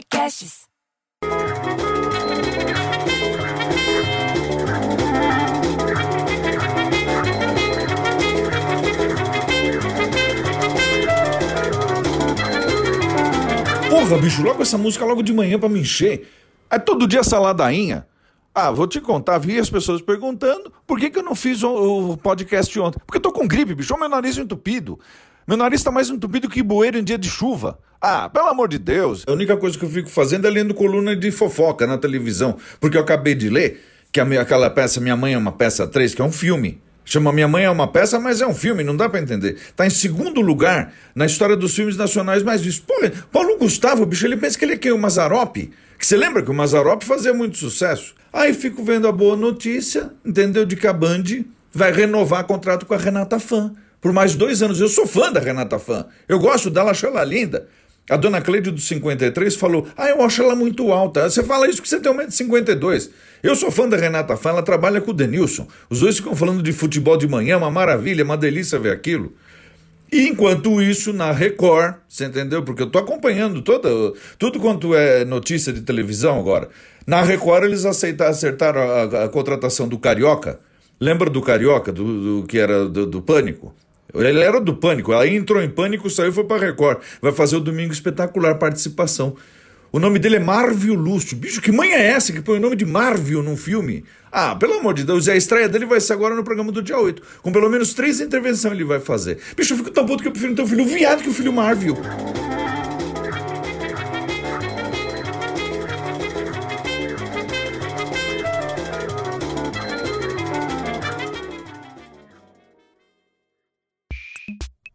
Podcasts. Porra, bicho, logo essa música logo de manhã pra me encher. É todo dia essa ladainha. Ah, vou te contar, vi as pessoas perguntando por que, que eu não fiz o, o podcast ontem. Porque eu tô com gripe, bicho, meu nariz entupido. Meu nariz tá mais entupido que bueiro em dia de chuva. Ah, pelo amor de Deus. A única coisa que eu fico fazendo é lendo coluna de fofoca na televisão. Porque eu acabei de ler que minha- aquela peça Minha Mãe é uma Peça 3, que é um filme. Chama Minha Mãe é uma Peça, mas é um filme, não dá pra entender. Tá em segundo lugar na história dos filmes nacionais mais vistos. Pô, Paulo Gustavo, bicho, ele pensa que ele é quem? O Mazarop? Que você lembra que o Mazarop fazia muito sucesso? Aí fico vendo a boa notícia, entendeu? De que a Band vai renovar contrato com a Renata Fã. Por mais dois anos. Eu sou fã da Renata Fã. Eu gosto dela, acho ela linda. A dona Cleide do 53 falou: Ah, eu acho ela muito alta. Você fala isso porque você tem 1,52m. Eu sou fã da Renata Fã, ela trabalha com o Denilson. Os dois ficam falando de futebol de manhã, uma maravilha, uma delícia ver aquilo. E enquanto isso, na Record, você entendeu? Porque eu tô acompanhando toda, tudo quanto é notícia de televisão agora. Na Record, eles aceitaram, acertaram a, a contratação do Carioca. Lembra do Carioca, do, do que era do, do Pânico? Ele era do Pânico, aí entrou em Pânico, saiu e foi pra Record. Vai fazer o Domingo Espetacular participação. O nome dele é Marvio Lúcio. Bicho, que mãe é essa que põe o nome de Marvio num filme? Ah, pelo amor de Deus, e a estreia dele vai ser agora no programa do dia 8. Com pelo menos três intervenções ele vai fazer. Bicho, eu fico tão puto que eu prefiro ter um filho viado que o filho Marvio.